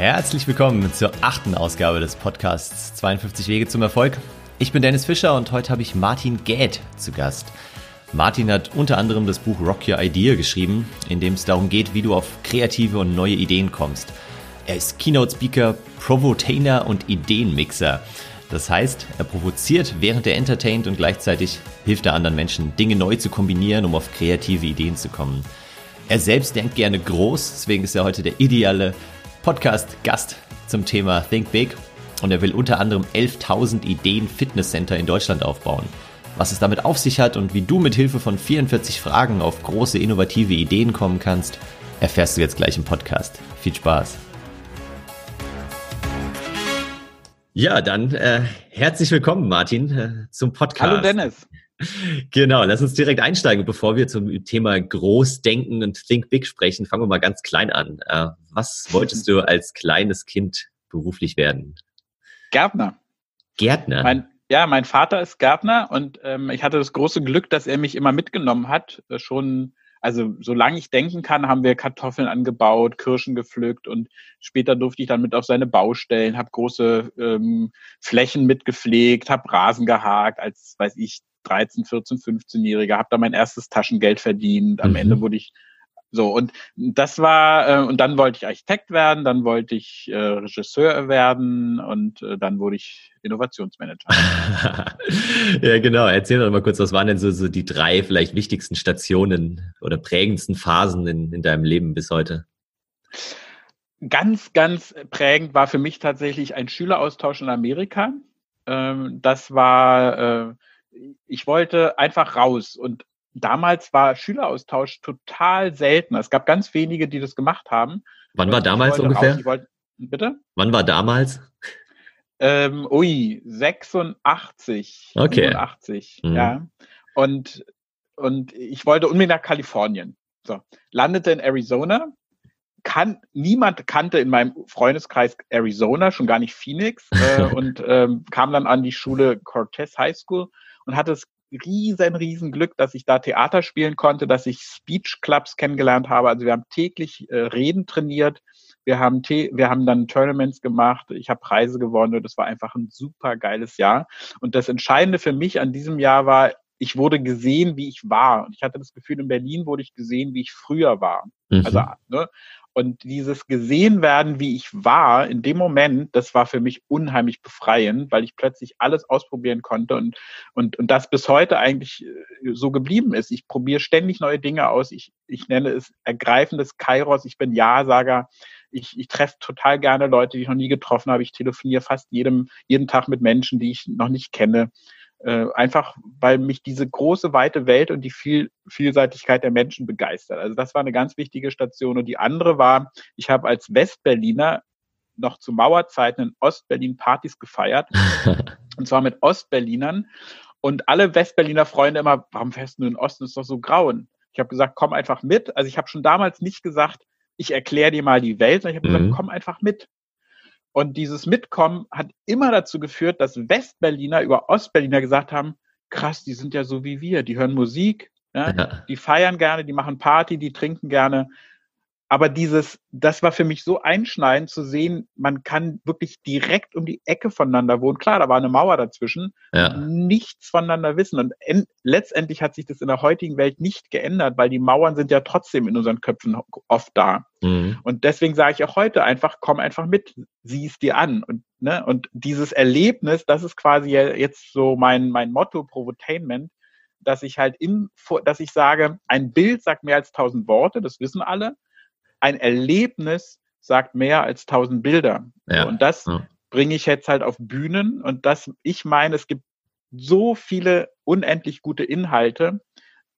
Herzlich willkommen zur achten Ausgabe des Podcasts 52 Wege zum Erfolg. Ich bin Dennis Fischer und heute habe ich Martin Gäth zu Gast. Martin hat unter anderem das Buch Rock Your Idea geschrieben, in dem es darum geht, wie du auf kreative und neue Ideen kommst. Er ist Keynote Speaker, Provotainer und Ideenmixer. Das heißt, er provoziert, während er entertaint und gleichzeitig hilft er anderen Menschen, Dinge neu zu kombinieren, um auf kreative Ideen zu kommen. Er selbst denkt gerne groß, deswegen ist er heute der ideale Podcast-Gast zum Thema Think Big und er will unter anderem 11.000 Ideen Fitnesscenter in Deutschland aufbauen. Was es damit auf sich hat und wie du mit Hilfe von 44 Fragen auf große innovative Ideen kommen kannst, erfährst du jetzt gleich im Podcast. Viel Spaß! Ja, dann äh, herzlich willkommen, Martin, äh, zum Podcast. Hallo Dennis. Genau, lass uns direkt einsteigen, bevor wir zum Thema Großdenken und Think Big sprechen. Fangen wir mal ganz klein an. Äh, was wolltest du als kleines Kind beruflich werden? Gärtner. Gärtner? Mein, ja, mein Vater ist Gärtner und ähm, ich hatte das große Glück, dass er mich immer mitgenommen hat. Äh, schon, also solange ich denken kann, haben wir Kartoffeln angebaut, Kirschen gepflückt und später durfte ich dann mit auf seine Baustellen, habe große ähm, Flächen mitgepflegt, habe Rasen gehakt, als weiß ich 13, 14, 15-Jähriger, habe da mein erstes Taschengeld verdient. Am mhm. Ende wurde ich so und das war äh, und dann wollte ich Architekt werden, dann wollte ich äh, Regisseur werden und äh, dann wurde ich Innovationsmanager. ja, genau. Erzähl doch mal kurz, was waren denn so, so die drei vielleicht wichtigsten Stationen oder prägendsten Phasen in, in deinem Leben bis heute? Ganz, ganz prägend war für mich tatsächlich ein Schüleraustausch in Amerika. Ähm, das war äh, ich wollte einfach raus. Und damals war Schüleraustausch total selten. Es gab ganz wenige, die das gemacht haben. Wann war damals ungefähr? Wollte, bitte? Wann war damals? Ähm, ui, 86. Okay. 87, mhm. ja. Und, und ich wollte unbedingt nach Kalifornien. So, landete in Arizona. Kann, niemand kannte in meinem Freundeskreis Arizona, schon gar nicht Phoenix, äh, und ähm, kam dann an die Schule Cortez High School und hatte das riesen, riesen Glück, dass ich da Theater spielen konnte, dass ich Speech Clubs kennengelernt habe. Also wir haben täglich äh, Reden trainiert. Wir haben, wir haben dann Tournaments gemacht. Ich habe Preise gewonnen und das war einfach ein super geiles Jahr. Und das Entscheidende für mich an diesem Jahr war, ich wurde gesehen, wie ich war. Und ich hatte das Gefühl, in Berlin wurde ich gesehen, wie ich früher war. Mhm. Also, ne? Und dieses gesehen werden, wie ich war, in dem Moment, das war für mich unheimlich befreiend, weil ich plötzlich alles ausprobieren konnte und, und, und das bis heute eigentlich äh, so geblieben ist. Ich probiere ständig neue Dinge aus. Ich, ich nenne es ergreifendes Kairos. Ich bin Ja-Sager. Ich, ich treffe total gerne Leute, die ich noch nie getroffen habe. Ich telefoniere fast jedem, jeden Tag mit Menschen, die ich noch nicht kenne. Äh, einfach, weil mich diese große, weite Welt und die viel, Vielseitigkeit der Menschen begeistert. Also das war eine ganz wichtige Station. Und die andere war, ich habe als Westberliner noch zu Mauerzeiten in Ostberlin Partys gefeiert. und zwar mit Ostberlinern. Und alle Westberliner Freunde immer, warum fährst du in den Osten? Ist doch so grauen. Ich habe gesagt, komm einfach mit. Also ich habe schon damals nicht gesagt, ich erkläre dir mal die Welt, sondern ich habe mhm. gesagt, komm einfach mit. Und dieses Mitkommen hat immer dazu geführt, dass Westberliner über Ostberliner gesagt haben, krass, die sind ja so wie wir, die hören Musik, ja, ja. die feiern gerne, die machen Party, die trinken gerne aber dieses, das war für mich so einschneidend zu sehen, man kann wirklich direkt um die Ecke voneinander wohnen. Klar, da war eine Mauer dazwischen, ja. nichts voneinander wissen. Und letztendlich hat sich das in der heutigen Welt nicht geändert, weil die Mauern sind ja trotzdem in unseren Köpfen oft da. Mhm. Und deswegen sage ich auch heute einfach, komm einfach mit, sieh es dir an. Und, ne, und dieses Erlebnis, das ist quasi jetzt so mein, mein Motto, Provotainment, dass ich halt im, dass ich sage, ein Bild sagt mehr als tausend Worte, das wissen alle ein Erlebnis sagt mehr als tausend Bilder. Ja. Und das ja. bringe ich jetzt halt auf Bühnen und das, ich meine, es gibt so viele unendlich gute Inhalte,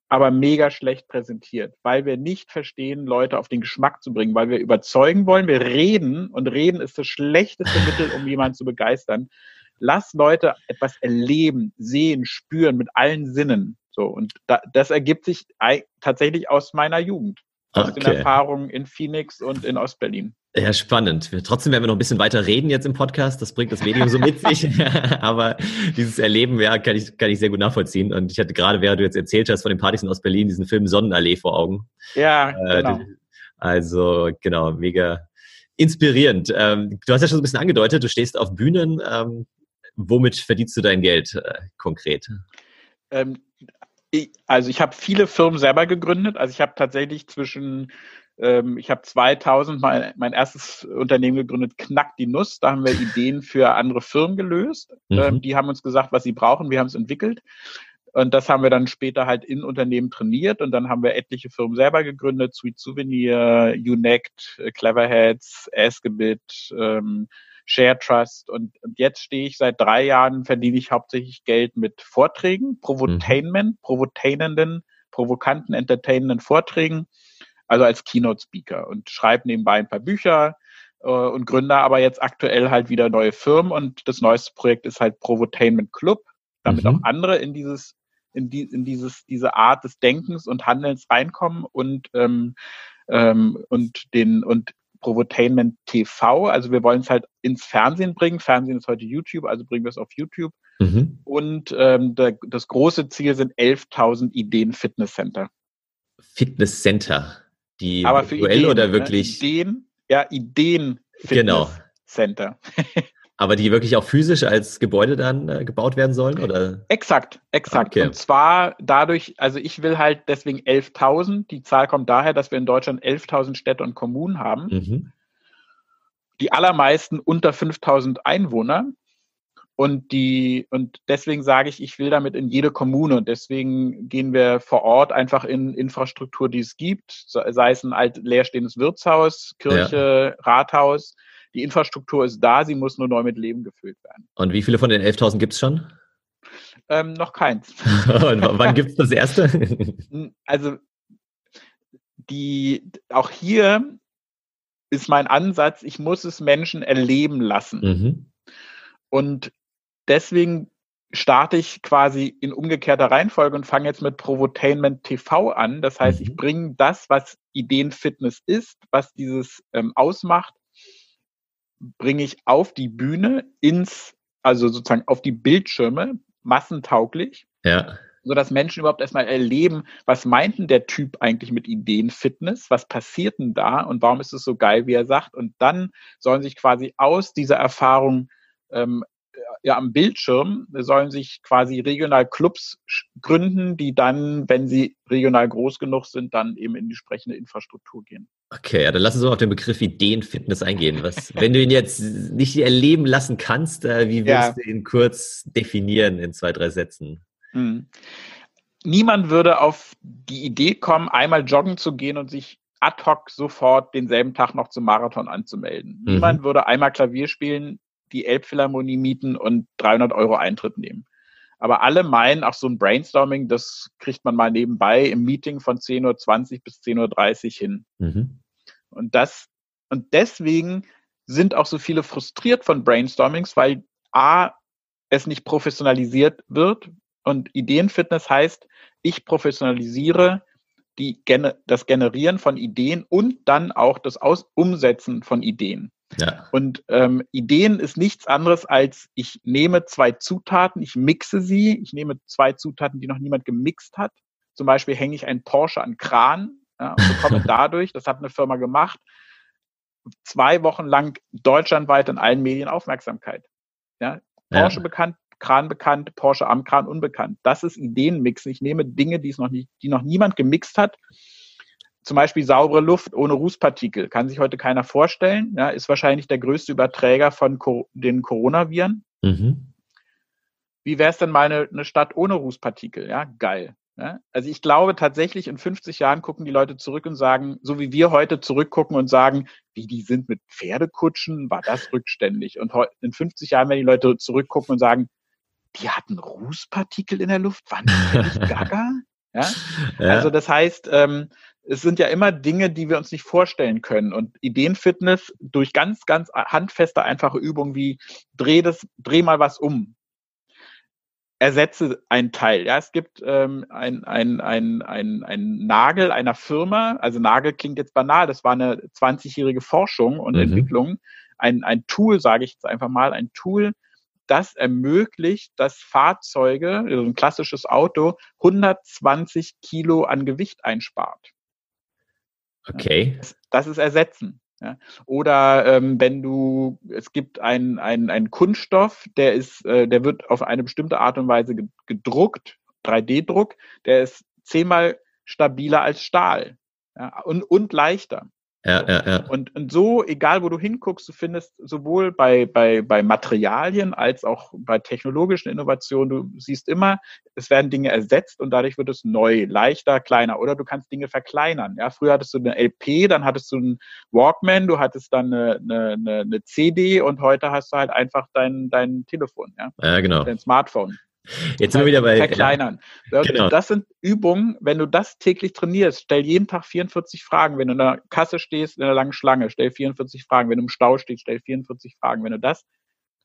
aber mega schlecht präsentiert, weil wir nicht verstehen, Leute auf den Geschmack zu bringen, weil wir überzeugen wollen. Wir reden und reden ist das schlechteste Mittel, um jemanden zu begeistern. Lass Leute etwas erleben, sehen, spüren mit allen Sinnen. So und da, das ergibt sich tatsächlich aus meiner Jugend aus okay. den Erfahrungen in Phoenix und in Ostberlin. Ja, spannend. Trotzdem werden wir noch ein bisschen weiter reden jetzt im Podcast. Das bringt das Medium so mit sich. Aber dieses Erleben, ja, kann ich, kann ich sehr gut nachvollziehen. Und ich hatte gerade, während du jetzt erzählt hast von den Partys in Ostberlin, diesen Film Sonnenallee vor Augen. Ja, äh, genau. Also, genau, mega inspirierend. Ähm, du hast ja schon ein bisschen angedeutet, du stehst auf Bühnen. Ähm, womit verdienst du dein Geld äh, konkret? Ähm, also ich habe viele Firmen selber gegründet. Also ich habe tatsächlich zwischen ähm, ich habe 2000 mein, mein erstes Unternehmen gegründet, Knack die Nuss. Da haben wir Ideen für andere Firmen gelöst. Mhm. Ähm, die haben uns gesagt, was sie brauchen. Wir haben es entwickelt. Und das haben wir dann später halt in Unternehmen trainiert und dann haben wir etliche Firmen selber gegründet, Sweet Souvenir, Unect, Cleverheads, Askebit, ähm, Share Trust und, und jetzt stehe ich seit drei Jahren, verdiene ich hauptsächlich Geld mit Vorträgen, Provotainment, mhm. provotainenden, provokanten, entertainenden Vorträgen also als Keynote-Speaker und schreibe nebenbei ein paar Bücher äh, und gründe aber jetzt aktuell halt wieder neue Firmen und das neueste Projekt ist halt Provotainment Club, damit mhm. auch andere in dieses in, die, in dieses diese Art des Denkens und Handelns reinkommen und ähm, ähm, und den und Provotainment TV, also wir wollen es halt ins Fernsehen bringen. Fernsehen ist heute YouTube, also bringen wir es auf YouTube. Mhm. Und ähm, der, das große Ziel sind 11.000 Ideen Fitness Center. Fitness Center. Die Aber für Ideen, oder ne? wirklich? Ideen, ja, Ideen genau. Center. Aber die wirklich auch physisch als Gebäude dann äh, gebaut werden sollen, oder? Exakt, exakt. Okay. Und zwar dadurch, also ich will halt deswegen 11.000. Die Zahl kommt daher, dass wir in Deutschland 11.000 Städte und Kommunen haben. Mhm. Die allermeisten unter 5.000 Einwohner. Und die, und deswegen sage ich, ich will damit in jede Kommune. Und deswegen gehen wir vor Ort einfach in Infrastruktur, die es gibt, sei es ein alt leerstehendes Wirtshaus, Kirche, ja. Rathaus. Die Infrastruktur ist da, sie muss nur neu mit Leben gefüllt werden. Und wie viele von den 11.000 gibt es schon? Ähm, noch keins. und wann gibt es das erste? also die, auch hier ist mein Ansatz, ich muss es Menschen erleben lassen. Mhm. Und deswegen starte ich quasi in umgekehrter Reihenfolge und fange jetzt mit Provotainment TV an. Das heißt, mhm. ich bringe das, was Ideenfitness ist, was dieses ähm, ausmacht, bringe ich auf die Bühne ins, also sozusagen auf die Bildschirme, massentauglich. Ja. So dass Menschen überhaupt erstmal erleben, was meint denn der Typ eigentlich mit Ideenfitness? Was passiert denn da? Und warum ist es so geil, wie er sagt? Und dann sollen sich quasi aus dieser Erfahrung ähm, ja am Bildschirm sollen sich quasi regional Clubs gründen, die dann, wenn sie regional groß genug sind, dann eben in die entsprechende Infrastruktur gehen. Okay, ja, dann lass uns mal auf den Begriff Ideenfitness eingehen. Was, wenn du ihn jetzt nicht erleben lassen kannst, äh, wie willst ja. du ihn kurz definieren in zwei, drei Sätzen? Mhm. Niemand würde auf die Idee kommen, einmal joggen zu gehen und sich ad hoc sofort denselben Tag noch zum Marathon anzumelden. Mhm. Niemand würde einmal Klavier spielen, die Elbphilharmonie mieten und 300 Euro Eintritt nehmen. Aber alle meinen, auch so ein Brainstorming, das kriegt man mal nebenbei im Meeting von 10.20 Uhr bis 10.30 Uhr hin. Mhm. Und das, und deswegen sind auch so viele frustriert von Brainstormings, weil A, es nicht professionalisiert wird und Ideenfitness heißt, ich professionalisiere die, das Generieren von Ideen und dann auch das Aus Umsetzen von Ideen. Ja. Und ähm, Ideen ist nichts anderes als, ich nehme zwei Zutaten, ich mixe sie, ich nehme zwei Zutaten, die noch niemand gemixt hat. Zum Beispiel hänge ich einen Porsche an Kran ja, und bekomme dadurch, das hat eine Firma gemacht, zwei Wochen lang deutschlandweit in allen Medien Aufmerksamkeit. Ja, Porsche ja. bekannt, Kran bekannt, Porsche am Kran unbekannt. Das ist Ideenmixen. Ich nehme Dinge, die es noch nicht, die noch niemand gemixt hat zum Beispiel saubere Luft ohne Rußpartikel. Kann sich heute keiner vorstellen. Ja, ist wahrscheinlich der größte Überträger von Co den Coronaviren. Mhm. Wie wäre es denn mal eine, eine, Stadt ohne Rußpartikel? Ja, geil. Ja, also ich glaube tatsächlich, in 50 Jahren gucken die Leute zurück und sagen, so wie wir heute zurückgucken und sagen, wie die sind mit Pferdekutschen, war das rückständig. Und in 50 Jahren werden die Leute zurückgucken und sagen, die hatten Rußpartikel in der Luft, waren die nicht gaga? Ja? ja? Also das heißt, ähm, es sind ja immer Dinge, die wir uns nicht vorstellen können. Und Ideenfitness durch ganz, ganz handfeste, einfache Übungen wie dreh das, dreh mal was um. Ersetze ein Teil. Ja, es gibt ähm, ein, ein, ein, ein, ein Nagel einer Firma, also Nagel klingt jetzt banal, das war eine 20-jährige Forschung und mhm. Entwicklung. Ein, ein Tool, sage ich jetzt einfach mal, ein Tool, das ermöglicht, dass Fahrzeuge, also ein klassisches Auto, 120 Kilo an Gewicht einspart. Okay. Das ist Ersetzen. Ja? Oder ähm, wenn du, es gibt einen ein Kunststoff, der ist, äh, der wird auf eine bestimmte Art und Weise gedruckt, 3D-Druck, der ist zehnmal stabiler als Stahl ja, und, und leichter. Ja, ja, ja. Und, und so, egal wo du hinguckst, du findest sowohl bei, bei, bei Materialien als auch bei technologischen Innovationen, du siehst immer, es werden Dinge ersetzt und dadurch wird es neu, leichter, kleiner. Oder du kannst Dinge verkleinern. Ja, früher hattest du eine LP, dann hattest du einen Walkman, du hattest dann eine, eine, eine CD und heute hast du halt einfach dein, dein Telefon, ja. Ja, genau. Dein Smartphone. Jetzt sind wir wieder bei. Verkleinern. Ja, genau. Das sind Übungen, wenn du das täglich trainierst, stell jeden Tag 44 Fragen. Wenn du in der Kasse stehst, in einer langen Schlange, stell 44 Fragen. Wenn du im Stau stehst, stell 44 Fragen. Wenn du das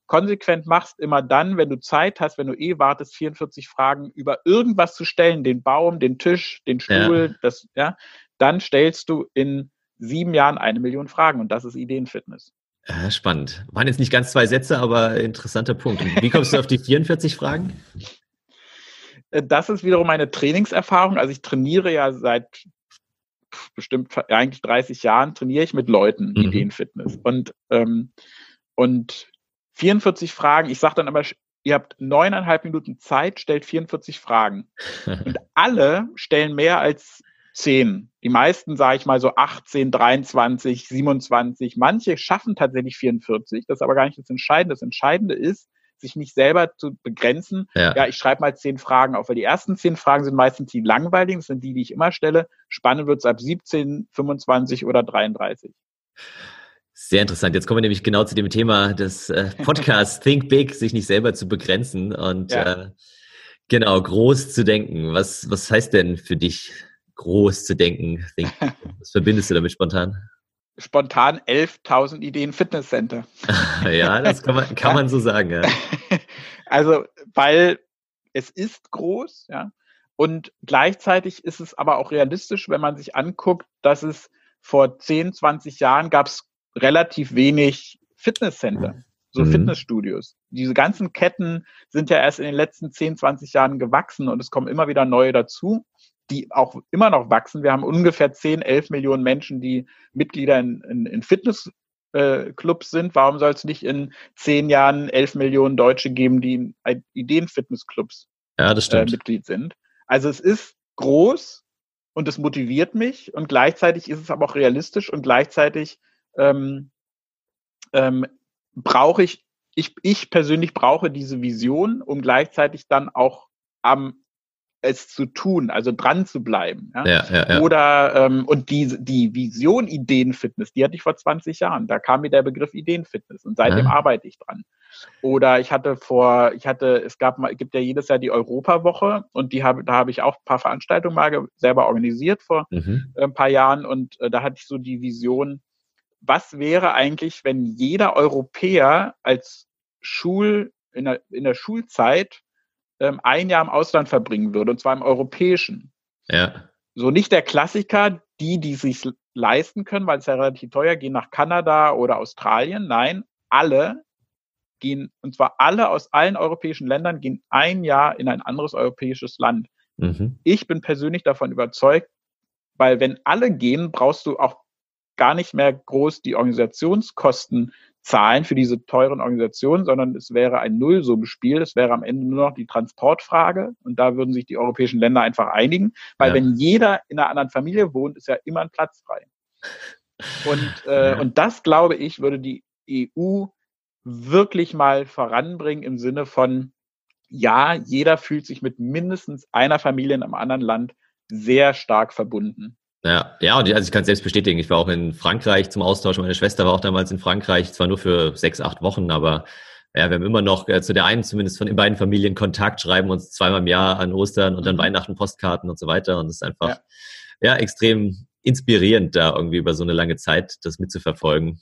konsequent machst, immer dann, wenn du Zeit hast, wenn du eh wartest, 44 Fragen über irgendwas zu stellen, den Baum, den Tisch, den Stuhl, ja. das, ja, dann stellst du in sieben Jahren eine Million Fragen und das ist Ideenfitness. Ja, spannend. Waren jetzt nicht ganz zwei Sätze, aber interessanter Punkt. Und wie kommst du auf die 44 Fragen? Äh, das ist wiederum meine Trainingserfahrung. Also ich trainiere ja seit bestimmt eigentlich 30 Jahren, trainiere ich mit Leuten mhm. Ideenfitness. Und, ähm, und 44 Fragen, ich sage dann immer, ihr habt neuneinhalb Minuten Zeit, stellt 44 Fragen. Und alle stellen mehr als 10. Die meisten, sage ich mal, so 18, 23, 27. Manche schaffen tatsächlich 44. Das ist aber gar nicht das Entscheidende. Das Entscheidende ist, sich nicht selber zu begrenzen. Ja, ja ich schreibe mal zehn Fragen auf, weil die ersten zehn Fragen sind meistens die langweiligen, das sind die, die ich immer stelle. Spannend wird es ab 17, 25 oder 33. Sehr interessant. Jetzt kommen wir nämlich genau zu dem Thema des äh, Podcasts Think Big, sich nicht selber zu begrenzen und ja. äh, genau groß zu denken. Was, was heißt denn für dich groß zu denken? Was verbindest du damit spontan? Spontan 11.000 Ideen Fitnesscenter. ja, das kann man, kann man so sagen. Ja. Also, weil es ist groß, ja, und gleichzeitig ist es aber auch realistisch, wenn man sich anguckt, dass es vor 10, 20 Jahren gab es relativ wenig Fitnesscenter, so mhm. Fitnessstudios. Diese ganzen Ketten sind ja erst in den letzten 10, 20 Jahren gewachsen und es kommen immer wieder neue dazu die auch immer noch wachsen. Wir haben ungefähr 10, 11 Millionen Menschen, die Mitglieder in, in, in Fitnessclubs äh, sind. Warum soll es nicht in zehn Jahren 11 Millionen Deutsche geben, die in Ideenfitnessclubs ja, Äh, Mitglied sind? Also es ist groß und es motiviert mich und gleichzeitig ist es aber auch realistisch und gleichzeitig ähm, ähm, brauche ich, ich, ich persönlich brauche diese Vision, um gleichzeitig dann auch am es zu tun, also dran zu bleiben. Ja? Ja, ja, ja. Oder ähm, und die, die Vision Ideenfitness, die hatte ich vor 20 Jahren. Da kam mir der Begriff Ideenfitness und seitdem ja. arbeite ich dran. Oder ich hatte vor, ich hatte, es gab mal, gibt ja jedes Jahr die Europawoche und die habe, da habe ich auch ein paar Veranstaltungen mal selber organisiert vor mhm. ein paar Jahren und äh, da hatte ich so die Vision, was wäre eigentlich, wenn jeder Europäer als Schul in der, in der Schulzeit ähm, ein Jahr im Ausland verbringen würde, und zwar im europäischen. Ja. So nicht der Klassiker, die, die sich leisten können, weil es ja relativ teuer, gehen nach Kanada oder Australien. Nein, alle gehen, und zwar alle aus allen europäischen Ländern, gehen ein Jahr in ein anderes europäisches Land. Mhm. Ich bin persönlich davon überzeugt, weil wenn alle gehen, brauchst du auch gar nicht mehr groß die Organisationskosten zahlen für diese teuren Organisationen, sondern es wäre ein Nullsummenspiel. Es wäre am Ende nur noch die Transportfrage und da würden sich die europäischen Länder einfach einigen, weil ja. wenn jeder in einer anderen Familie wohnt, ist ja immer ein Platz frei. Und, äh, ja. und das, glaube ich, würde die EU wirklich mal voranbringen im Sinne von, ja, jeder fühlt sich mit mindestens einer Familie in einem anderen Land sehr stark verbunden. Ja, ja, und also ich kann es selbst bestätigen. Ich war auch in Frankreich zum Austausch. Meine Schwester war auch damals in Frankreich, zwar nur für sechs, acht Wochen, aber ja, wir haben immer noch äh, zu der einen zumindest von den beiden Familien Kontakt, schreiben uns zweimal im Jahr an Ostern und dann mhm. Weihnachten Postkarten und so weiter. Und es ist einfach ja. ja extrem inspirierend, da irgendwie über so eine lange Zeit das mitzuverfolgen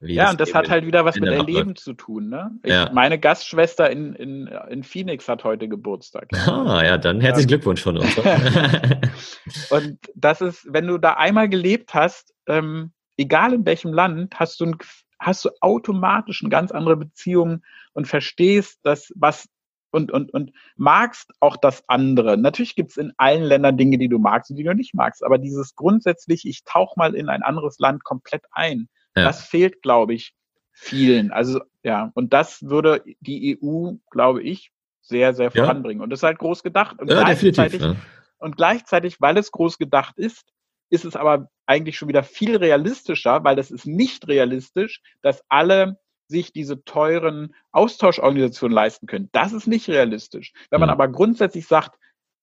ja, und das hat halt wieder was mit Erleben zu tun. Ne? Ich, ja. Meine Gastschwester in, in, in Phoenix hat heute Geburtstag. Ah, ja, dann herzlichen Glückwunsch von uns. und das ist, wenn du da einmal gelebt hast, ähm, egal in welchem Land, hast du, ein, hast du automatisch eine ganz andere Beziehung und verstehst das, was und, und, und magst auch das andere. Natürlich gibt es in allen Ländern Dinge, die du magst und die du nicht magst, aber dieses grundsätzlich, ich tauche mal in ein anderes Land komplett ein Ja. Das fehlt, glaube ich, vielen. Also ja, und das würde die EU, glaube ich, sehr, sehr voranbringen. Und das ist halt groß gedacht. Und, ja, gleichzeitig, definitiv, und gleichzeitig, weil es groß gedacht ist, ist es aber eigentlich schon wieder viel realistischer, weil das ist nicht realistisch, dass alle sich diese teuren Austauschorganisationen leisten können. Das ist nicht realistisch. Wenn man mhm. aber grundsätzlich sagt,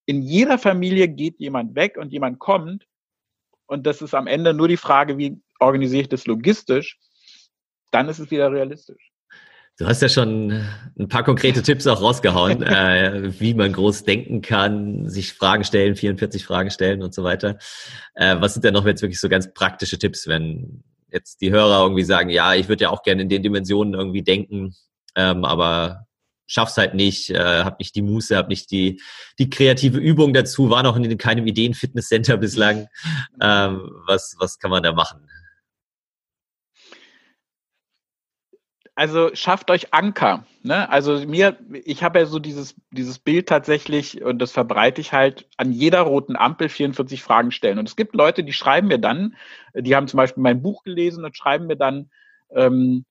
in jeder Familie geht jemand weg und jemand kommt, und das ist am Ende nur die Frage, wie organisiere ich das logistisch, dann ist es wieder realistisch. Du hast ja schon ein paar konkrete Tipps auch rausgehauen, äh, wie man groß denken kann, sich Fragen stellen, 44 Fragen stellen und so weiter. Äh, was sind denn noch jetzt wirklich so ganz praktische Tipps, wenn jetzt die Hörer irgendwie sagen, ja, ich würde ja auch gerne in den Dimensionen irgendwie denken, ähm, aber schaff's halt nicht, äh, hab nicht die Muße, hab nicht die, die kreative Übung dazu, war noch in keinem Ideen-Fitnesscenter bislang. Ähm, was, was kann man da machen? also schafft euch Anker. Ne? Also mir, ich habe ja so dieses, dieses Bild tatsächlich und das verbreite ich halt an jeder roten Ampel 44 Fragen stellen. Und es gibt Leute, die schreiben mir dann, die haben zum Beispiel mein Buch gelesen und schreiben mir dann, ähm,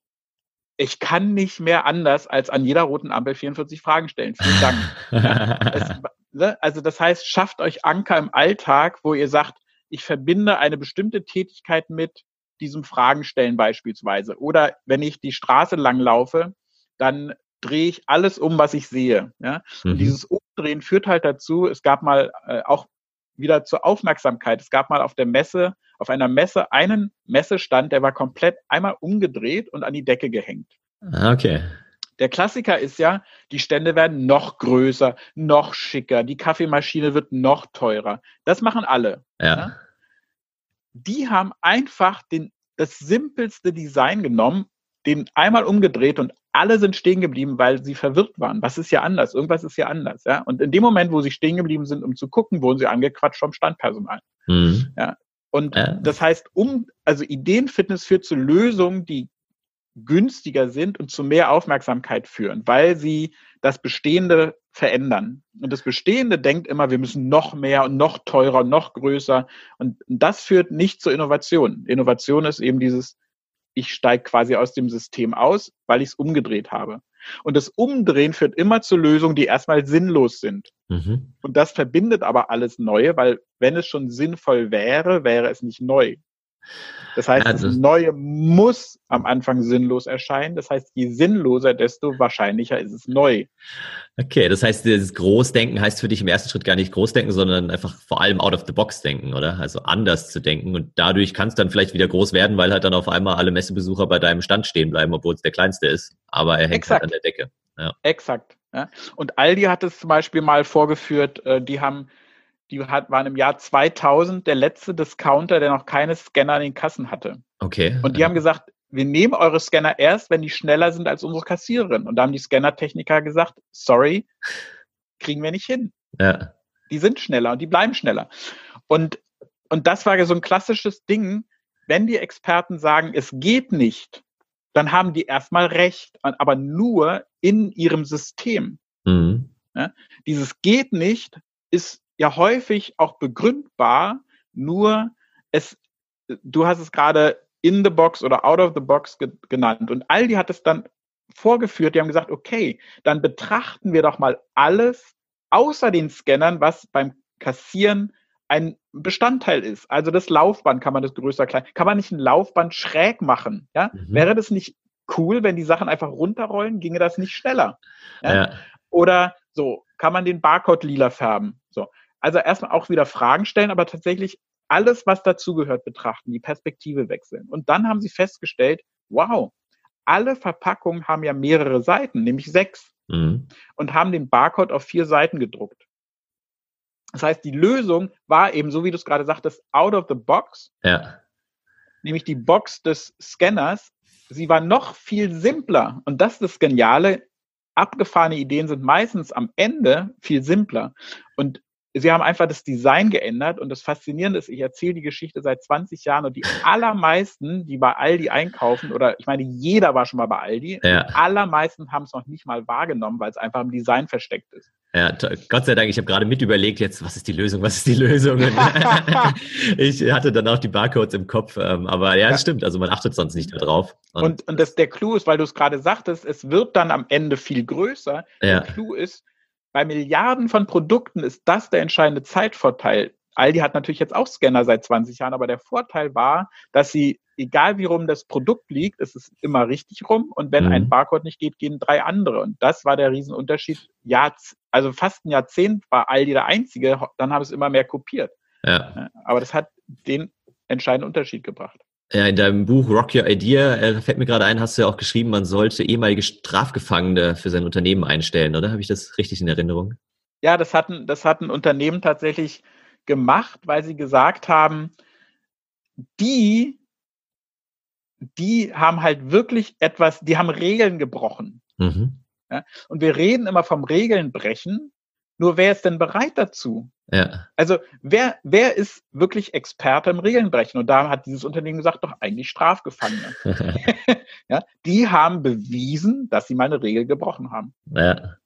ich kann nicht mehr anders als an jeder roten Ampel 44 Fragen stellen. Vielen Dank. ja, es, ne? Also das heißt, schafft euch Anker im Alltag, wo ihr sagt, ich verbinde eine bestimmte Tätigkeit mit diesem Fragen stellen beispielsweise. Oder wenn ich die Straße lang laufe, dann drehe ich alles um, was ich sehe. Ja? Mhm. Und dieses Umdrehen führt halt dazu, es gab mal äh, auch wieder zur Aufmerksamkeit. Es gab mal auf der Messe, auf einer Messe einen Messestand, der war komplett einmal umgedreht und an die Decke gehängt. Ah, okay. Der Klassiker ist ja, die Stände werden noch größer, noch schicker, die Kaffeemaschine wird noch teurer. Das machen alle. Ja. ja? die haben einfach den, das simpelste Design genommen, den einmal umgedreht und alle sind stehen geblieben, weil sie verwirrt waren. Was ist ja anders? Irgendwas ist ja anders. Ja? Und in dem Moment, wo sie stehen geblieben sind, um zu gucken, wurden sie angequatscht vom Standpersonal. Mhm. Ja? Und äh. das heißt, um, also Ideenfitness führt zu Lösungen, die günstiger sind und zu mehr Aufmerksamkeit führen, weil sie das Bestehende verändern. Und das Bestehende denkt immer, wir müssen noch mehr und noch teurer, noch größer. Und das führt nicht zur Innovation. Innovation ist eben dieses, ich steige quasi aus dem System aus, weil ich es umgedreht habe. Und das Umdrehen führt immer zu Lösungen, die erstmal sinnlos sind. Mhm. Und das verbindet aber alles Neue, weil wenn es schon sinnvoll wäre, wäre es nicht neu. Das heißt, ja, das, das Neue muss am Anfang sinnlos erscheinen. Das heißt, je sinnloser, desto wahrscheinlicher ist es neu. Okay, das heißt, dieses Großdenken heißt für dich im ersten Schritt gar nicht Großdenken, sondern einfach vor allem out of the box denken, oder? Also anders zu denken. Und dadurch kann es dann vielleicht wieder groß werden, weil halt dann auf einmal alle Messebesucher bei deinem Stand stehen bleiben, obwohl es der kleinste ist. Aber er hängt halt Exakt. halt an der Decke. Ja. Exakt. Ja. Und Aldi hat es zum Beispiel mal vorgeführt, äh, die haben die hat, waren im Jahr 2000 der letzte Discounter, der noch keine Scanner an den Kassen hatte. Okay. Und die ja. haben gesagt, wir nehmen eure Scanner erst, wenn die schneller sind als unsere Kassiererin. Und da haben die Scanner-Techniker gesagt, sorry, kriegen wir nicht hin. Ja. Die sind schneller und die bleiben schneller. Und, und das war so ein klassisches Ding, wenn die Experten sagen, es geht nicht, dann haben die erstmal recht, aber nur in ihrem System. Mhm. Ja, dieses geht nicht ist ja häufig auch begründbar, nur es, du hast es gerade in the box oder out of the box ge genannt. Und Aldi hat es dann vorgeführt, die haben gesagt, okay, dann betrachten wir doch mal alles außer den Scannern, was beim Kassieren ein Bestandteil ist. Also das Laufband kann man das größer klein. Kann man nicht ein Laufband schräg machen? Ja? Mhm. Wäre das nicht cool, wenn die Sachen einfach runterrollen? Ginge das nicht schneller? Ja? ja. Oder so, kann man den Barcode lila färben? So. Also erstmal auch wieder Fragen stellen, aber tatsächlich alles, was dazugehört, betrachten, die Perspektive wechseln. Und dann haben sie festgestellt, wow, alle Verpackungen haben ja mehrere Seiten, nämlich sechs, mhm. und haben den Barcode auf vier Seiten gedruckt. Das heißt, die Lösung war eben, so wie du es gerade sagtest, out of the box. Ja. Nämlich die Box des Scanners. Sie war noch viel simpler. Und das ist das Geniale. Abgefahrene Ideen sind meistens am Ende viel simpler. Und sie haben einfach das Design geändert und das Faszinierende ist, ich erzähle die Geschichte seit 20 Jahren und die allermeisten, die bei Aldi einkaufen, oder ich meine, jeder war schon mal bei Aldi, ja. die allermeisten haben es noch nicht mal wahrgenommen, weil es einfach im Design versteckt ist. Ja, Gott sei Dank, ich habe gerade mit überlegt, jetzt, was ist die Lösung, was ist die Lösung? ich hatte dann auch die Barcodes im Kopf, ähm, aber ja, es stimmt, also man achtet sonst nicht mehr drauf. Und, und, und das, der Clou ist, weil du es gerade sagtest, es wird dann am Ende viel größer. Ja. Der Clou ist, bei Milliarden von Produkten ist das der entscheidende Zeitvorteil. Aldi hat natürlich jetzt auch Scanner seit 20 Jahren, aber der Vorteil war, dass sie, egal wie rum das Produkt liegt, ist es immer richtig rum und wenn mhm. ein Barcode nicht geht, gehen drei andere. Und das war der Riesenunterschied. Ja, also fast ein Jahrzehnt war Aldi der Einzige, dann haben es immer mehr kopiert. Ja. Aber das hat den entscheidenden Unterschied gebracht. Ja, in deinem Buch Rock Your Idea äh, fällt mir gerade ein, hast du ja auch geschrieben, man sollte ehemalige Strafgefangene für sein Unternehmen einstellen, oder? Habe ich das richtig in Erinnerung? Ja, das hatten, das hat ein Unternehmen tatsächlich gemacht, weil sie gesagt haben, die, die haben halt wirklich etwas, die haben Regeln gebrochen. Mhm. Ja? Und wir reden immer vom Regeln brechen, nur wer ist denn bereit dazu? Ja. Also wer, wer ist wirklich Experte im Regelnbrechen? Und da hat dieses Unternehmen gesagt, doch eigentlich Strafgefangene. ja, die haben bewiesen, dass sie mal eine Regel gebrochen haben. Ja.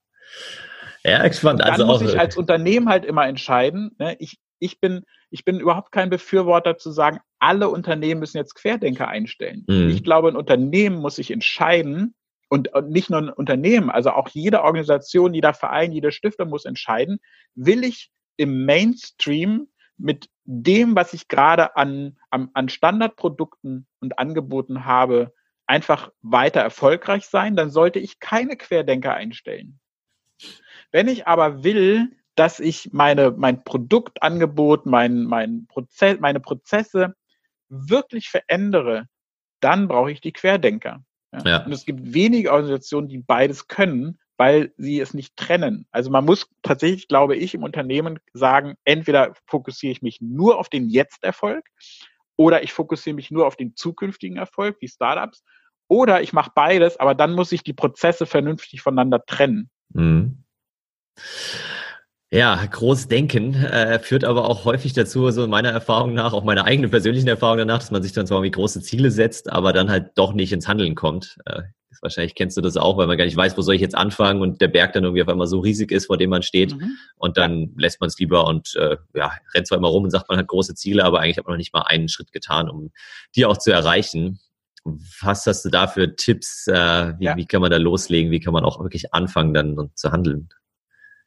Ja, gespannt. Dann also muss ich als Unternehmen halt immer entscheiden. Ne? Ich, ich, bin, ich bin überhaupt kein Befürworter zu sagen, alle Unternehmen müssen jetzt Querdenker einstellen. Mhm. Ich glaube, ein Unternehmen muss sich entscheiden, und, und nicht nur ein Unternehmen, also auch jede Organisation, jeder Verein, jeder Stifter muss entscheiden, will ich im Mainstream mit dem, was ich gerade an, an, an Standardprodukten und Angeboten habe, einfach weiter erfolgreich sein, dann sollte ich keine Querdenker einstellen. Wenn ich aber will, dass ich meine, mein Produktangebot, mein, mein Prozess, meine Prozesse wirklich verändere, dann brauche ich die Querdenker. Ja? Ja. Und es gibt wenige Organisationen, die beides können, weil sie es nicht trennen. Also man muss tatsächlich, glaube ich, im Unternehmen sagen, entweder fokussiere ich mich nur auf den Jetzt-Erfolg oder ich fokussiere mich nur auf den zukünftigen Erfolg, wie Startups, oder ich mache beides, aber dann muss ich die Prozesse vernünftig voneinander trennen. Mhm. Ja, groß denken äh, führt aber auch häufig dazu, so meiner Erfahrung nach, auch meiner eigenen persönlichen Erfahrung danach, dass man sich dann zwar irgendwie große Ziele setzt, aber dann halt doch nicht ins Handeln kommt. Äh, wahrscheinlich kennst du das auch, weil man gar nicht weiß, wo soll ich jetzt anfangen und der Berg dann irgendwie auf einmal so riesig ist, vor dem man steht mhm. und dann lässt man es lieber und äh, ja, rennt zwar immer rum und sagt, man hat große Ziele, aber eigentlich hat man noch nicht mal einen Schritt getan, um die auch zu erreichen. Was hast du da für Tipps? Äh, wie, ja. wie kann man da loslegen? Wie kann man auch wirklich anfangen, dann zu handeln?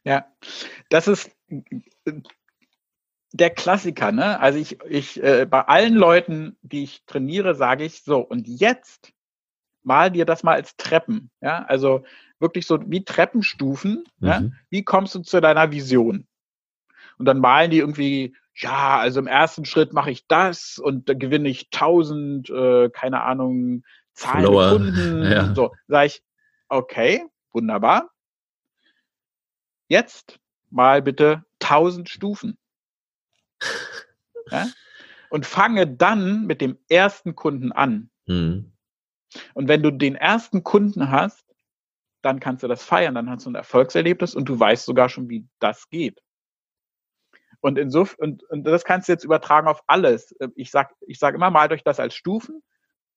Ja, das ist der Klassiker, ne? Also ich, ich äh, bei allen Leuten, die ich trainiere, sage ich so, und jetzt mal dir das mal als Treppen, ja? Also wirklich so wie Treppenstufen, mhm. ja? Wie kommst du zu deiner Vision? Und dann malen die irgendwie, ja, also im ersten Schritt mache ich das und da gewinne ich tausend, äh, keine Ahnung, Zahlen Kunden. Ja. So, sage ich, okay, wunderbar. Jetzt mal bitte 1000 Stufen. Ja? Und fange dann mit dem ersten Kunden an. Mhm. Und wenn du den ersten Kunden hast, dann kannst du das feiern, dann hast du ein Erfolgserlebnis und du weißt sogar schon, wie das geht. Und insofern, und, und das kannst du jetzt übertragen auf alles. Ich sag, ich sag immer, malt euch das als Stufen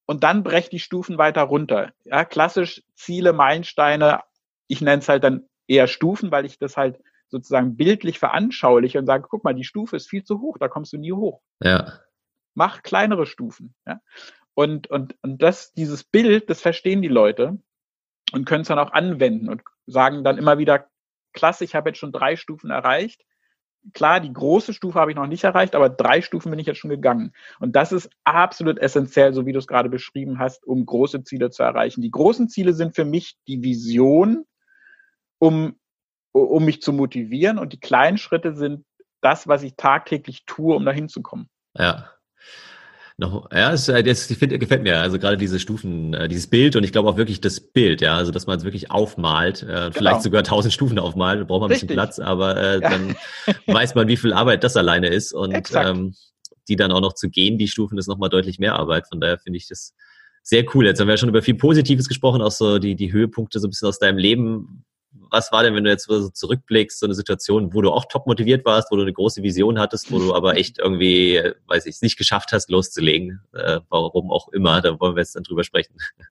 und dann brecht die Stufen weiter runter. Ja, klassisch Ziele, Meilensteine. Ich nenne es halt dann eher Stufen, weil ich das halt sozusagen bildlich veranschauliche und sage, guck mal, die Stufe ist viel zu hoch, da kommst du nie hoch. Ja. Mach kleinere Stufen. Ja? Und, und, und das, dieses Bild, das verstehen die Leute und können es dann auch anwenden und sagen dann immer wieder, klasse, ich habe jetzt schon drei Stufen erreicht. Klar, die große Stufe habe ich noch nicht erreicht, aber drei Stufen bin ich jetzt schon gegangen. Und das ist absolut essentiell, so wie du es gerade beschrieben hast, um große Ziele zu erreichen. Die großen Ziele sind für mich die Vision, um, um mich zu motivieren. Und die kleinen Schritte sind das, was ich tagtäglich tue, um dahin zu kommen. Ja. Noch, ja, das, das gefällt mir. Also gerade diese Stufen, äh, dieses Bild und ich glaube auch wirklich das Bild, ja, also dass man es wirklich aufmalt, äh, genau. vielleicht sogar tausend Stufen aufmalt, braucht man ein bisschen Platz, aber äh, ja. dann weiß man, wie viel Arbeit das alleine ist und ähm, die dann auch noch zu gehen, die Stufen ist nochmal deutlich mehr Arbeit. Von daher finde ich das sehr cool. Jetzt haben wir ja schon über viel Positives gesprochen, auch so die, die Höhepunkte so ein bisschen aus deinem Leben was war denn, wenn du jetzt so zurückblickst, so eine Situation, wo du auch top motiviert warst, wo du eine große Vision hattest, wo du aber echt irgendwie, weiß ich, es nicht geschafft hast, loszulegen, äh, warum auch immer, da wollen wir jetzt dann drüber sprechen.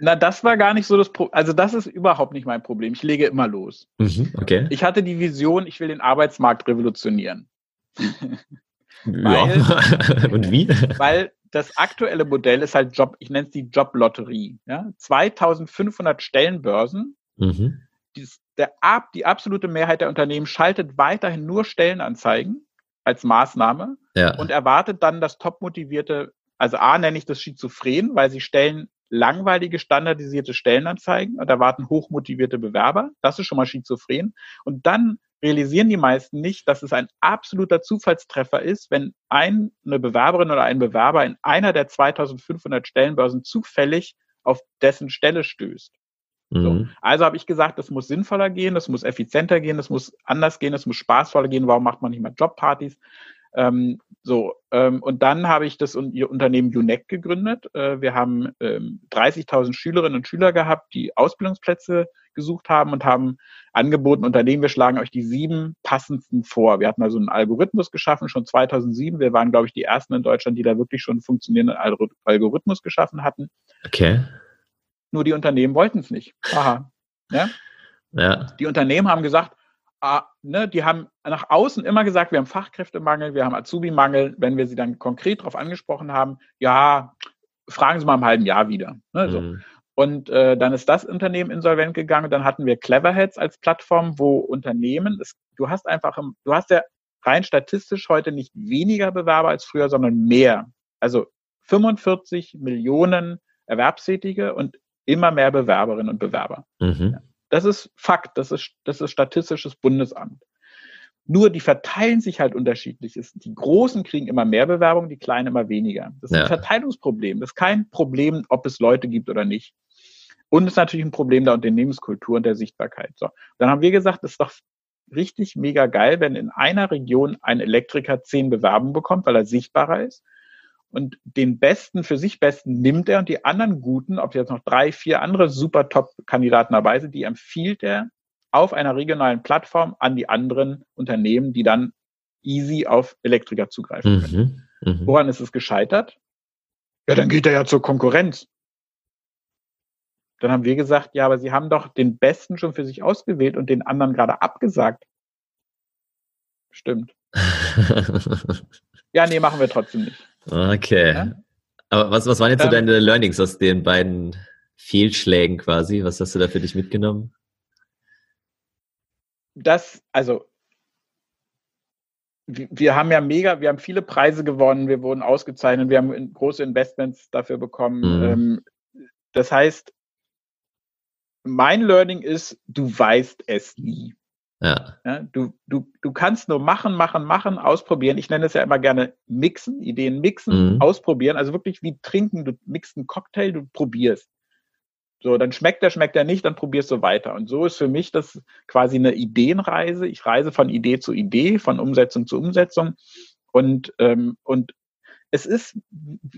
Na, das war gar nicht so das Problem. Also das ist überhaupt nicht mein Problem. Ich lege immer los. Mhm, okay. Ich hatte die Vision, ich will den Arbeitsmarkt revolutionieren. ja. Und wie? Weil das aktuelle Modell ist halt Job, ich nenne es die Joblotterie. Ja? 2500 Stellenbörsen. Mhm. Dies, der, die absolute Mehrheit der Unternehmen schaltet weiterhin nur Stellenanzeigen als Maßnahme ja. und erwartet dann das top motivierte, also A nenne ich das schizophren, weil sie stellen langweilige, standardisierte Stellenanzeigen und erwarten hochmotivierte Bewerber. Das ist schon mal schizophren. Und dann realisieren die meisten nicht, dass es ein absoluter Zufallstreffer ist, wenn ein, eine Bewerberin oder ein Bewerber in einer der 2500 Stellenbörsen zufällig auf dessen Stelle stößt. So. Mhm. Also habe ich gesagt, das muss sinnvoller gehen, das muss effizienter gehen, das muss anders gehen, das muss spaßvoller gehen. Warum macht man nicht mal Jobpartys? Ähm, so, ähm, und dann habe ich das Unternehmen UNEC gegründet. Äh, wir haben ähm, 30.000 Schülerinnen und Schüler gehabt, die Ausbildungsplätze gesucht haben und haben angeboten, Unternehmen, wir schlagen euch die sieben passendsten vor. Wir hatten also einen Algorithmus geschaffen, schon 2007. Wir waren, glaube ich, die ersten in Deutschland, die da wirklich schon funktionierenden Algorithmus geschaffen hatten. Okay. Nur die Unternehmen wollten es nicht. Aha. Ja? ja. Die Unternehmen haben gesagt, Ah, ne, die haben nach außen immer gesagt, wir haben Fachkräftemangel, wir haben Azubi-Mangel. Wenn wir sie dann konkret darauf angesprochen haben, ja, fragen Sie mal im halben Jahr wieder. Ne, so. Mhm. Und äh, dann ist das Unternehmen insolvent gegangen. Dann hatten wir Cleverheads als Plattform, wo Unternehmen, es, du hast einfach, du hast ja rein statistisch heute nicht weniger Bewerber als früher, sondern mehr. Also 45 Millionen Erwerbstätige und immer mehr Bewerberinnen und Bewerber. Mhm. Das ist Fakt, das ist, das ist Statistisches Bundesamt. Nur die verteilen sich halt unterschiedlich. Die Großen kriegen immer mehr Bewerbungen, die Kleinen immer weniger. Das ist ja. ein Verteilungsproblem. Das ist kein Problem, ob es Leute gibt oder nicht. Und es ist natürlich ein Problem der Unternehmenskultur und der Sichtbarkeit. So. Dann haben wir gesagt, das ist doch richtig mega geil, wenn in einer Region ein Elektriker zehn Bewerbungen bekommt, weil er sichtbarer ist und den besten, für sich besten nimmt er und die anderen guten, ob jetzt noch drei, vier andere super Top-Kandidaten dabei sind, die empfiehlt er auf einer regionalen Plattform an die anderen Unternehmen, die dann easy auf Elektriker zugreifen können. Mhm, mh. Woran ist es gescheitert? Ja, dann geht er ja zur Konkurrenz. Dann haben wir gesagt, ja, aber Sie haben doch den Besten schon für sich ausgewählt und den anderen gerade abgesagt. Stimmt. ja, nee, machen wir trotzdem nicht. Okay. Ja? Aber was, was waren jetzt so ähm, deine Learnings aus den beiden Fehlschlägen quasi? Was hast du da für dich mitgenommen? Das, also, wir haben ja mega, wir haben viele Preise gewonnen, wir wurden ausgezeichnet, wir haben große Investments dafür bekommen. Mhm. Ähm, das heißt, mein Learning ist, du weißt es nie. Ja. ja. du, du, du kannst nur machen, machen, machen, ausprobieren. Ich nenne es ja immer gerne mixen, Ideen mixen, mhm. ausprobieren. Also wirklich wie trinken, du mixt einen Cocktail, du probierst. So, dann schmeckt er, schmeckt er nicht, dann probierst du weiter. Und so ist für mich das quasi eine Ideenreise. Ich reise von Idee zu Idee, von Umsetzung zu Umsetzung. Und, ähm, und es ist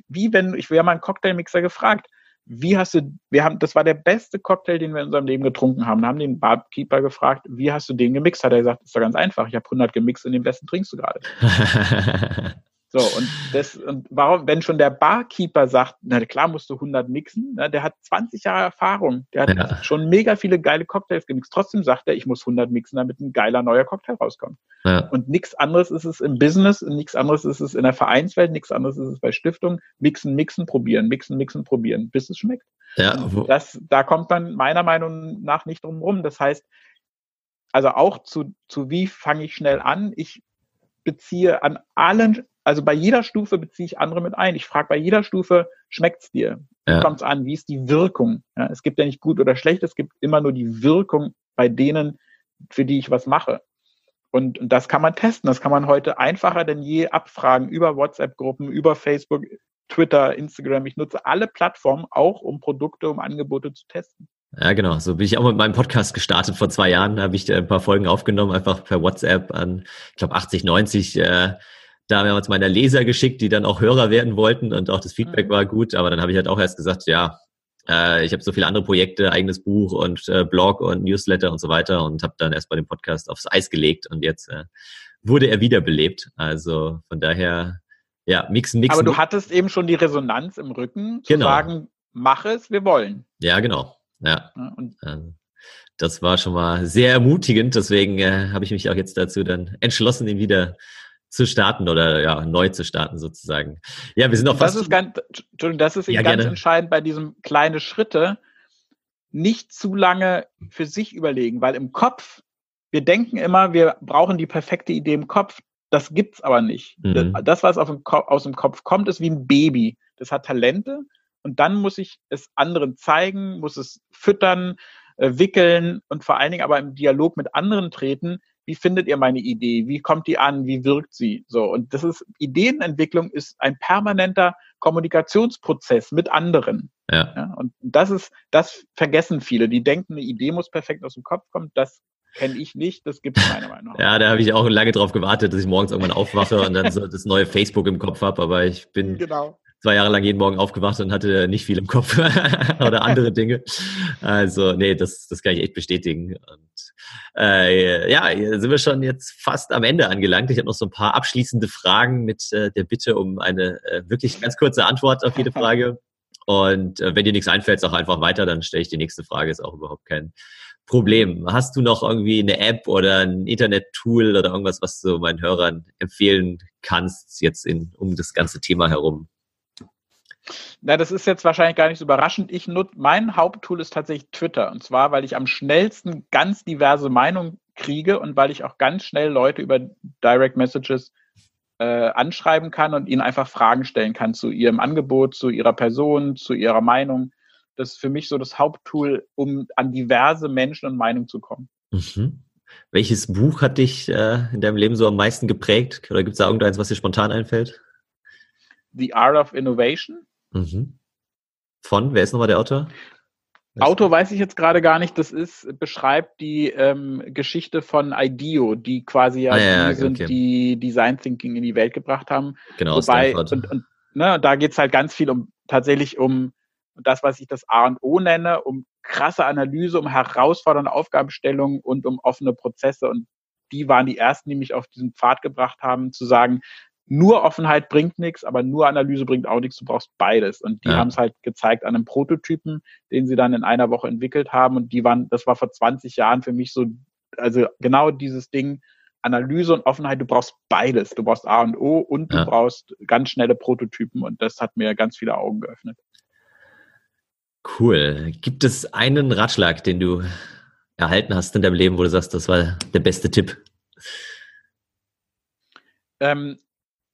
wie wenn, ich wäre mal einen Cocktailmixer gefragt, wie hast du, wir haben, das war der beste Cocktail, den wir in unserem Leben getrunken haben. Wir haben den Barkeeper gefragt, wie hast du den gemixt? Hat er gesagt, ist doch ganz einfach. Ich habe 100 gemixt und den besten trinkst du gerade. So, und das, und warum, wenn schon der Barkeeper sagt, na klar musst du 100 mixen, na, der hat 20 Jahre Erfahrung, der hat ja. schon mega viele geile Cocktails gemixt. Trotzdem sagt er, ich muss 100 mixen, damit ein geiler neuer Cocktail rauskommt. Ja. Und nichts anderes ist es im Business, nichts anderes ist es in der Vereinswelt, nichts anderes ist es bei Stiftungen. Mixen, mixen, probieren, mixen, mixen, probieren, bis es schmeckt. Ja. Das, da kommt man meiner Meinung nach nicht drum rum. Das heißt, also auch zu, zu wie fange ich schnell an? Ich beziehe an allen also bei jeder Stufe beziehe ich andere mit ein. Ich frage bei jeder Stufe, schmeckt's dir? Wie ja. kommt's an? Wie ist die Wirkung? Ja, es gibt ja nicht gut oder schlecht, es gibt immer nur die Wirkung bei denen, für die ich was mache. Und, und das kann man testen. Das kann man heute einfacher denn je abfragen über WhatsApp-Gruppen, über Facebook, Twitter, Instagram. Ich nutze alle Plattformen auch, um Produkte, um Angebote zu testen. Ja, genau. So bin ich auch mit meinem Podcast gestartet vor zwei Jahren. Da habe ich ein paar Folgen aufgenommen, einfach per WhatsApp an, ich glaube, 80, 90 äh, da haben wir uns meine Leser geschickt, die dann auch Hörer werden wollten und auch das Feedback mhm. war gut. Aber dann habe ich halt auch erst gesagt, ja, Äh, ich habe so viele andere Projekte, eigenes Buch und äh, Blog und Newsletter und so weiter und habe dann erst bei dem Podcast aufs Eis gelegt und jetzt äh, wurde er wiederbelebt. Also von daher, ja, mixen, mixen. Aber du hattest eben schon die Resonanz im Rücken, zu genau. sagen, mach es, wir wollen. Ja, genau. Ja. und also, das war schon mal sehr ermutigend. Deswegen äh, habe ich mich auch jetzt dazu dann entschlossen, ihn wieder zu starten oder ja, neu zu starten sozusagen. Ja, wir sind auch fast. Das ist ganz, Entschuldigung, das ist ja, ganz gerne. entscheidend bei diesem kleine Schritte. Nicht zu lange für sich überlegen, weil im Kopf, wir denken immer, wir brauchen die perfekte Idee im Kopf. Das gibt's aber nicht. Mhm. Das, was aus dem Kopf kommt, ist wie ein Baby. Das hat Talente und dann muss ich es anderen zeigen, muss es füttern, äh, wickeln und vor allen Dingen aber im Dialog mit anderen treten, wie findet ihr meine Idee? Wie kommt die an? Wie wirkt sie? So. Und das ist, Ideenentwicklung ist ein permanenter Kommunikationsprozess mit anderen. Ja. ja. Und das ist, das vergessen viele. Die denken, eine Idee muss perfekt aus dem Kopf kommen. Das kenne ich nicht. Das gibt es meiner Meinung nach. ja, da habe ich auch lange drauf gewartet, dass ich morgens irgendwann aufwache und dann so das neue Facebook im Kopf habe. Aber ich bin genau zwei Jahre lang jeden Morgen aufgewacht und hatte nicht viel im Kopf oder andere Dinge. Also, nee, das, das kann ich echt bestätigen. Und äh, ja, sind wir schon jetzt fast am Ende angelangt. Ich habe noch so ein paar abschließende Fragen mit äh, der Bitte um eine äh, wirklich ganz kurze Antwort auf jede Frage. Und äh, wenn dir nichts einfällt, sag einfach weiter, dann stelle ich die nächste Frage, ist auch überhaupt kein Problem. Hast du noch irgendwie eine App oder ein Internet-Tool oder irgendwas, was du meinen Hörern empfehlen kannst, jetzt in, um das ganze Thema herum? Na, das ist jetzt wahrscheinlich gar nicht so überraschend. Ich nutze, mein Haupttool ist tatsächlich Twitter. Und zwar, weil ich am schnellsten ganz diverse Meinungen kriege und weil ich auch ganz schnell Leute über Direct Messages äh, anschreiben kann und ihnen einfach Fragen stellen kann zu ihrem Angebot, zu ihrer Person, zu ihrer Meinung. Das ist für mich so das Haupttool, um an diverse Menschen und Meinungen zu kommen. Mhm. Welches Buch hat dich äh, in deinem Leben so am meisten geprägt? Oder gibt es da irgendeins, was dir spontan einfällt? The Art of Innovation Mhm. Von, wer ist nochmal der Autor? Autor weiß ich jetzt gerade gar nicht. Das ist, beschreibt die ähm, Geschichte von IDEO, die quasi ja, ah, ja die sind, okay. die Design Thinking in die Welt gebracht haben. Genau, Wobei, und, und ne, da geht es halt ganz viel um tatsächlich um das, was ich das A und O nenne, um krasse Analyse, um herausfordernde Aufgabenstellungen und um offene Prozesse. Und die waren die ersten, die mich auf diesen Pfad gebracht haben, zu sagen, nur Offenheit bringt nichts, aber nur Analyse bringt auch nichts. Du brauchst beides. Und die ja. haben es halt gezeigt an einem Prototypen, den sie dann in einer Woche entwickelt haben. Und die waren, das war vor 20 Jahren für mich so, also genau dieses Ding, Analyse und Offenheit, du brauchst beides. Du brauchst A und O und du ja. brauchst ganz schnelle Prototypen. Und das hat mir ganz viele Augen geöffnet. Cool. Gibt es einen Ratschlag, den du erhalten hast in deinem Leben, wo du sagst, das war der beste Tipp? Ähm,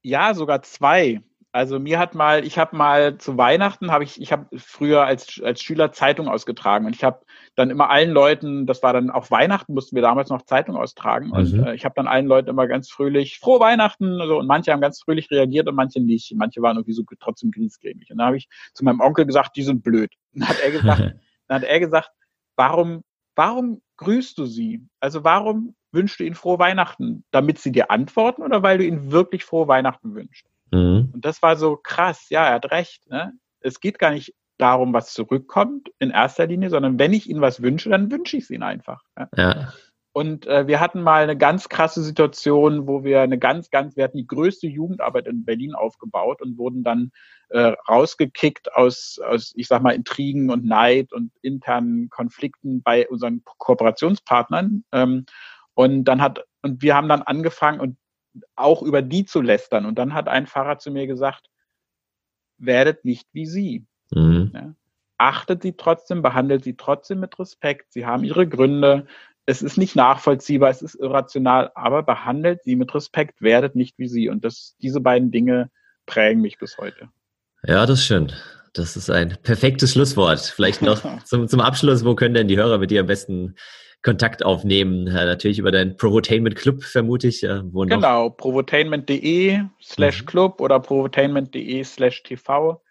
ja, sogar zwei. Also mir hat mal, ich habe mal zu Weihnachten, habe ich, ich habe früher als, als Schüler Zeitung ausgetragen und ich habe dann immer allen Leuten, das war dann auch Weihnachten, mussten wir damals noch Zeitung austragen mhm. und äh, ich habe dann allen Leuten immer ganz fröhlich frohe Weihnachten so, und manche haben ganz fröhlich reagiert und manche nicht. Manche waren irgendwie so trotzdem griesgrämig. Und dann habe ich zu meinem Onkel gesagt, die sind blöd. Und dann hat er gesagt, dann hat er gesagt, warum, warum grüßt du sie? Also warum wünschst du ihnen frohe Weihnachten? Damit sie dir antworten oder weil du ihnen wirklich frohe Weihnachten wünschst? Mhm. Und das war so krass, ja, er hat recht. Ne? Es geht gar nicht darum, was zurückkommt in erster Linie, sondern wenn ich ihnen was wünsche, dann wünsche ich es ihnen einfach. Ja. ja. Und äh, wir hatten mal eine ganz krasse Situation, wo wir eine ganz, ganz, wir hatten die größte Jugendarbeit in Berlin aufgebaut und wurden dann äh, rausgekickt aus, aus, ich sag mal, Intrigen und Neid und internen Konflikten bei unseren Kooperationspartnern. Ähm, und dann hat, und wir haben dann angefangen und auch über die zu lästern. Und dann hat ein Fahrer zu mir gesagt, werdet nicht wie sie. Mhm. Ja? Achtet sie trotzdem, behandelt sie trotzdem mit Respekt. Sie haben ihre Gründe. Es ist nicht nachvollziehbar, es ist irrational, aber behandelt sie mit Respekt, werdet nicht wie sie. Und das, diese beiden Dinge prägen mich bis heute. Ja, das ist schön. Das ist ein perfektes Schlusswort. Vielleicht noch zum, zum Abschluss, wo können denn die Hörer mit dir am besten Kontakt aufnehmen. Ja, natürlich über deinen Provotainment Club, vermute ich. Wo genau, provotainment.de slash mhm. Club oder provotainment.de slash TV.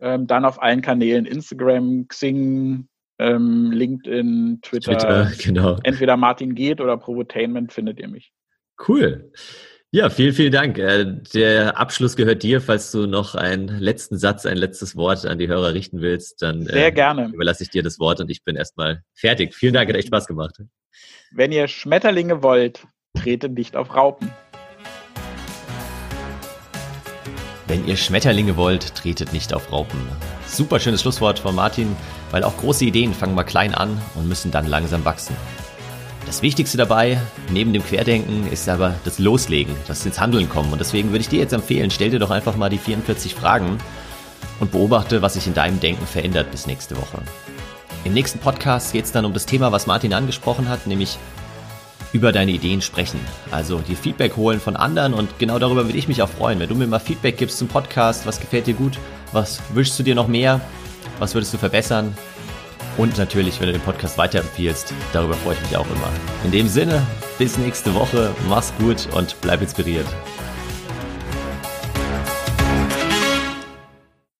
Ähm, dann auf allen Kanälen Instagram, Xing, ähm, LinkedIn, Twitter. Twitter genau. Entweder Martin geht oder Provotainment findet ihr mich. Cool. Ja, vielen, vielen Dank. Äh, der Abschluss gehört dir. Falls du noch einen letzten Satz, ein letztes Wort an die Hörer richten willst, dann Sehr äh, gerne. überlasse ich dir das Wort und ich bin erstmal fertig. Vielen Dank, hat echt Spaß gemacht. Wenn ihr Schmetterlinge wollt, tretet nicht auf Raupen. Wenn ihr Schmetterlinge wollt, tretet nicht auf Raupen. Super schönes Schlusswort von Martin, weil auch große Ideen fangen mal klein an und müssen dann langsam wachsen. Das Wichtigste dabei, neben dem Querdenken, ist aber das Loslegen, das ins Handeln kommen. Und deswegen würde ich dir jetzt empfehlen, stell dir doch einfach mal die 44 Fragen und beobachte, was sich in deinem Denken verändert bis nächste Woche. Im nächsten Podcast geht es dann um das Thema, was Martin angesprochen hat, nämlich über deine Ideen sprechen. Also dir Feedback holen von anderen und genau darüber würde ich mich auch freuen, wenn du mir mal Feedback gibst zum Podcast, was gefällt dir gut, was wünschst du dir noch mehr, was würdest du verbessern und natürlich, wenn du den Podcast weiterempfiehlst, darüber freue ich mich auch immer. In dem Sinne, bis nächste Woche, mach's gut und bleib inspiriert.